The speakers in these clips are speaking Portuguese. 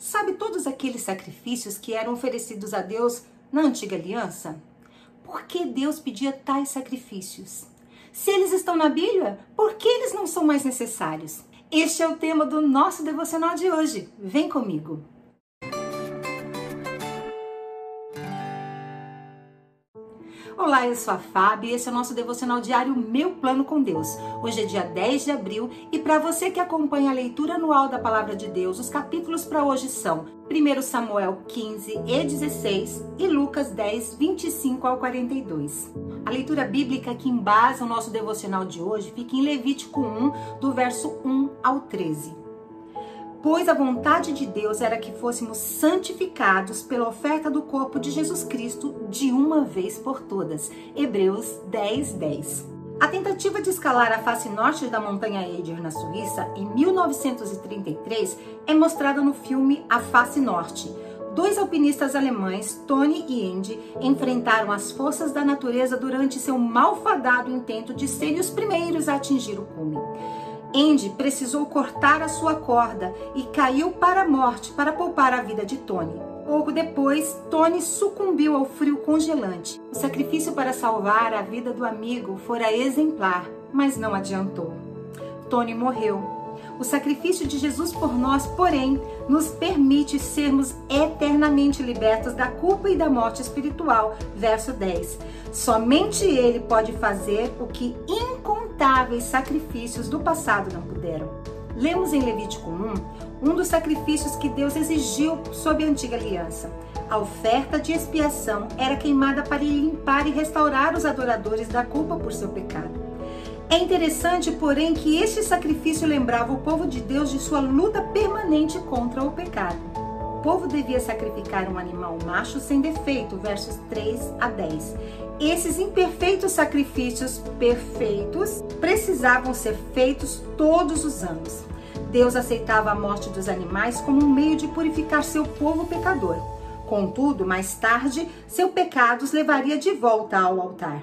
Sabe todos aqueles sacrifícios que eram oferecidos a Deus na antiga aliança? Por que Deus pedia tais sacrifícios? Se eles estão na Bíblia, por que eles não são mais necessários? Este é o tema do nosso devocional de hoje. Vem comigo! Olá, eu sou a Fábio e esse é o nosso devocional diário Meu Plano com Deus. Hoje é dia 10 de abril e para você que acompanha a leitura anual da Palavra de Deus, os capítulos para hoje são 1 Samuel 15 e 16 e Lucas 10, 25 ao 42. A leitura bíblica que embasa o nosso devocional de hoje fica em Levítico 1, do verso 1 ao 13 pois a vontade de Deus era que fôssemos santificados pela oferta do corpo de Jesus Cristo de uma vez por todas. Hebreus 10, 10. A tentativa de escalar a face norte da montanha Eiger na Suíça em 1933 é mostrada no filme A Face Norte. Dois alpinistas alemães, Tony e Andy, enfrentaram as forças da natureza durante seu malfadado intento de serem os primeiros a atingir o cume. Andy precisou cortar a sua corda e caiu para a morte para poupar a vida de Tony. Pouco depois, Tony sucumbiu ao frio congelante. O sacrifício para salvar a vida do amigo fora exemplar, mas não adiantou. Tony morreu. O sacrifício de Jesus por nós, porém, nos permite sermos eternamente libertos da culpa e da morte espiritual. Verso 10. Somente Ele pode fazer o que sacrifícios do passado não puderam. Lemos em Levítico 1 um dos sacrifícios que Deus exigiu sob a antiga aliança. A oferta de expiação era queimada para limpar e restaurar os adoradores da culpa por seu pecado. É interessante, porém, que este sacrifício lembrava o povo de Deus de sua luta permanente contra o pecado. Povo devia sacrificar um animal macho sem defeito, versos 3 a 10. Esses imperfeitos sacrifícios perfeitos precisavam ser feitos todos os anos. Deus aceitava a morte dos animais como um meio de purificar seu povo pecador. Contudo, mais tarde, seu pecado os levaria de volta ao altar.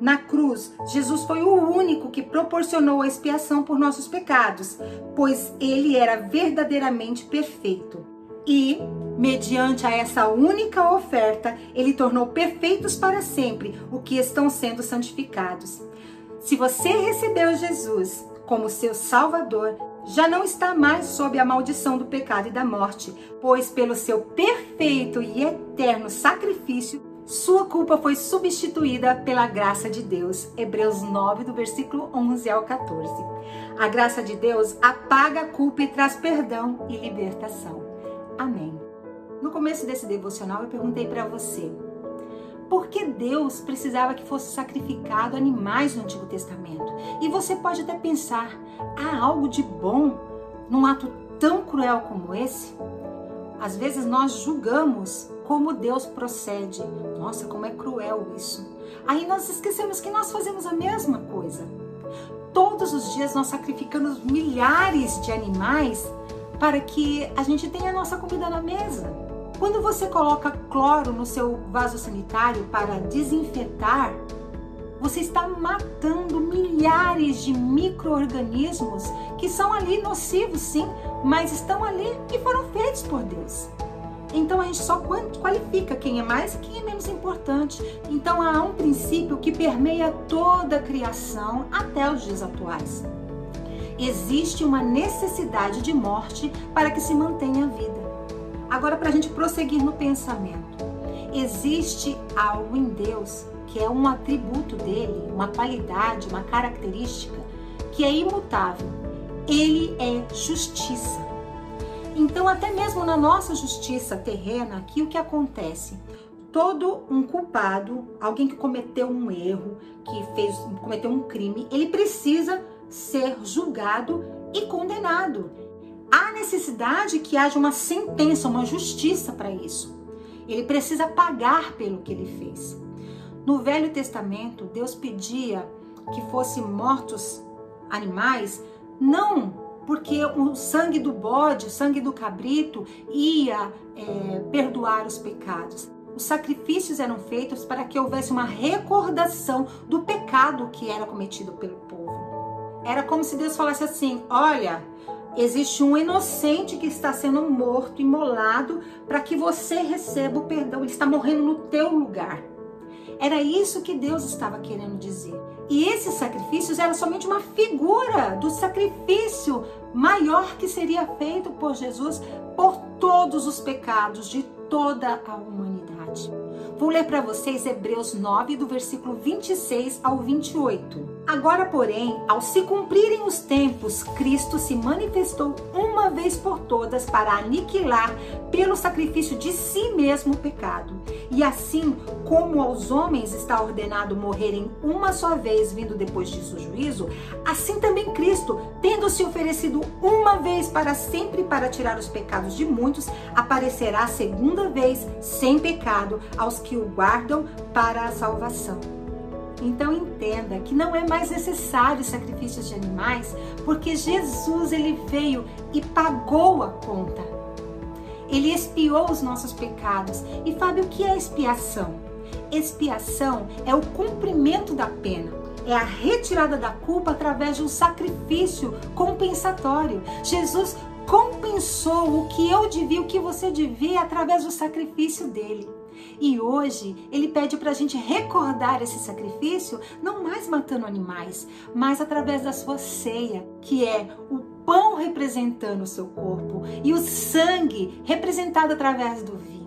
Na cruz, Jesus foi o único que proporcionou a expiação por nossos pecados, pois ele era verdadeiramente perfeito. E, mediante a essa única oferta, ele tornou perfeitos para sempre o que estão sendo santificados. Se você recebeu Jesus como seu Salvador, já não está mais sob a maldição do pecado e da morte, pois pelo seu perfeito e eterno sacrifício, sua culpa foi substituída pela graça de Deus. Hebreus 9, do versículo 11 ao 14. A graça de Deus apaga a culpa e traz perdão e libertação. Amém. No começo desse devocional eu perguntei para você: por que Deus precisava que fosse sacrificado animais no Antigo Testamento? E você pode até pensar: há algo de bom num ato tão cruel como esse? Às vezes nós julgamos como Deus procede. Nossa, como é cruel isso. Aí nós esquecemos que nós fazemos a mesma coisa. Todos os dias nós sacrificamos milhares de animais para que a gente tenha a nossa comida na mesa. Quando você coloca cloro no seu vaso sanitário para desinfetar, você está matando milhares de micro-organismos que são ali nocivos, sim, mas estão ali e foram feitos por Deus. Então a gente só qualifica quem é mais e quem é menos importante. Então há um princípio que permeia toda a criação até os dias atuais. Existe uma necessidade de morte para que se mantenha a vida. Agora, para a gente prosseguir no pensamento, existe algo em Deus que é um atributo dele, uma qualidade, uma característica que é imutável. Ele é justiça. Então, até mesmo na nossa justiça terrena, aqui o que acontece? Todo um culpado, alguém que cometeu um erro, que fez, cometeu um crime, ele precisa ser julgado e condenado. Há necessidade que haja uma sentença, uma justiça para isso. Ele precisa pagar pelo que ele fez. No Velho Testamento, Deus pedia que fossem mortos animais, não porque o sangue do bode, o sangue do cabrito ia é, perdoar os pecados. Os sacrifícios eram feitos para que houvesse uma recordação do pecado que era cometido pelo. Era como se Deus falasse assim: olha, Existe um inocente que está sendo morto, imolado, para que você receba o perdão. Ele está morrendo no teu lugar. Era isso que Deus estava querendo dizer. E esses sacrifícios eram somente uma figura do sacrifício maior que seria feito por Jesus por todos os pecados de toda a humanidade. Vou ler para vocês Hebreus 9, do versículo 26 ao 28. Agora, porém, ao se cumprirem os tempos, Cristo se manifestou uma vez por todas para aniquilar pelo sacrifício de si mesmo o pecado. E assim como aos homens está ordenado morrerem uma só vez, vindo depois disso o juízo, assim também Cristo, tendo se oferecido uma vez para sempre para tirar os pecados de muitos, aparecerá segunda vez sem pecado aos que o guardam para a salvação. Então entenda que não é mais necessário sacrifícios de animais, porque Jesus ele veio e pagou a conta. Ele expiou os nossos pecados. E Fábio, o que é expiação? Expiação é o cumprimento da pena. É a retirada da culpa através de um sacrifício compensatório. Jesus compensou o que eu devia, o que você devia, através do sacrifício dele. E hoje ele pede para a gente recordar esse sacrifício, não mais matando animais, mas através da sua ceia, que é o pão representando o seu corpo e o sangue representado através do vinho.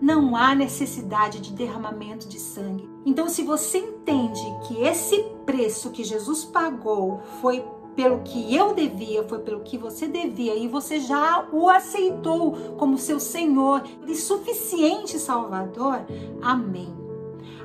Não há necessidade de derramamento de sangue. Então, se você entende que esse preço que Jesus pagou foi pelo que eu devia, foi pelo que você devia e você já o aceitou como seu Senhor e suficiente Salvador. Amém.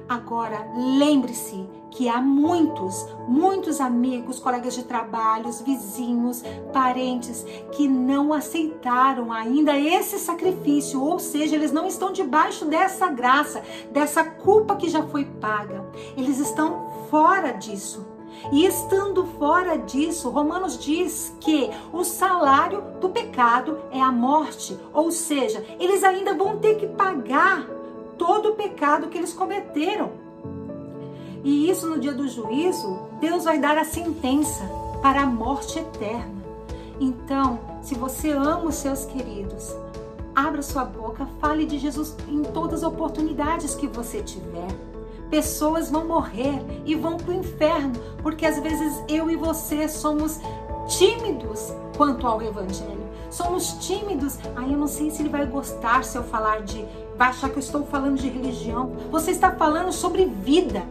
Agora, lembre-se que há muitos, muitos amigos, colegas de trabalho, vizinhos, parentes que não aceitaram ainda esse sacrifício, ou seja, eles não estão debaixo dessa graça, dessa culpa que já foi paga. Eles estão fora disso. E estando fora disso, Romanos diz que o salário do pecado é a morte, ou seja, eles ainda vão ter que pagar todo o pecado que eles cometeram. E isso no dia do juízo, Deus vai dar a sentença para a morte eterna. Então, se você ama os seus queridos, abra sua boca, fale de Jesus em todas as oportunidades que você tiver pessoas vão morrer e vão para o inferno, porque às vezes eu e você somos tímidos quanto ao evangelho. Somos tímidos. Aí eu não sei se ele vai gostar se eu falar de. Vai achar que eu estou falando de religião. Você está falando sobre vida.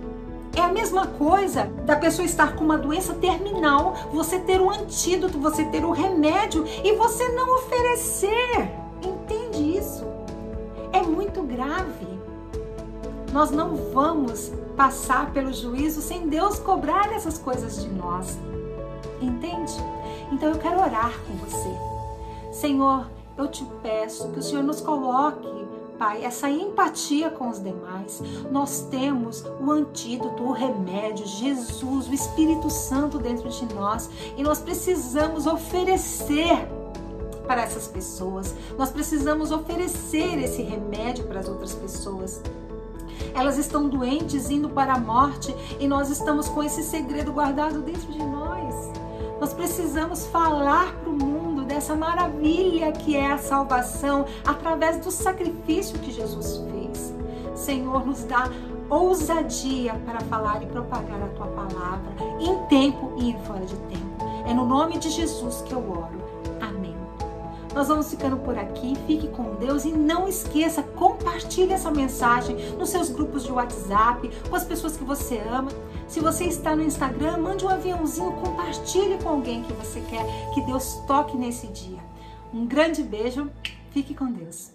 É a mesma coisa da pessoa estar com uma doença terminal, você ter um antídoto, você ter um remédio e você não oferecer. Entende isso? É muito grave. Nós não vamos passar pelo juízo sem Deus cobrar essas coisas de nós. Entende? Então eu quero orar com você. Senhor, eu te peço que o Senhor nos coloque Pai, essa empatia com os demais. Nós temos o antídoto, o remédio, Jesus, o Espírito Santo dentro de nós e nós precisamos oferecer para essas pessoas. Nós precisamos oferecer esse remédio para as outras pessoas elas estão doentes, indo para a morte, e nós estamos com esse segredo guardado dentro de nós. Nós precisamos falar para o mundo dessa maravilha que é a salvação através do sacrifício que Jesus fez. Senhor, nos dá ousadia para falar e propagar a tua palavra em tempo e fora de tempo. É no nome de Jesus que eu oro. Nós vamos ficando por aqui. Fique com Deus e não esqueça, compartilhe essa mensagem nos seus grupos de WhatsApp, com as pessoas que você ama. Se você está no Instagram, mande um aviãozinho, compartilhe com alguém que você quer que Deus toque nesse dia. Um grande beijo, fique com Deus.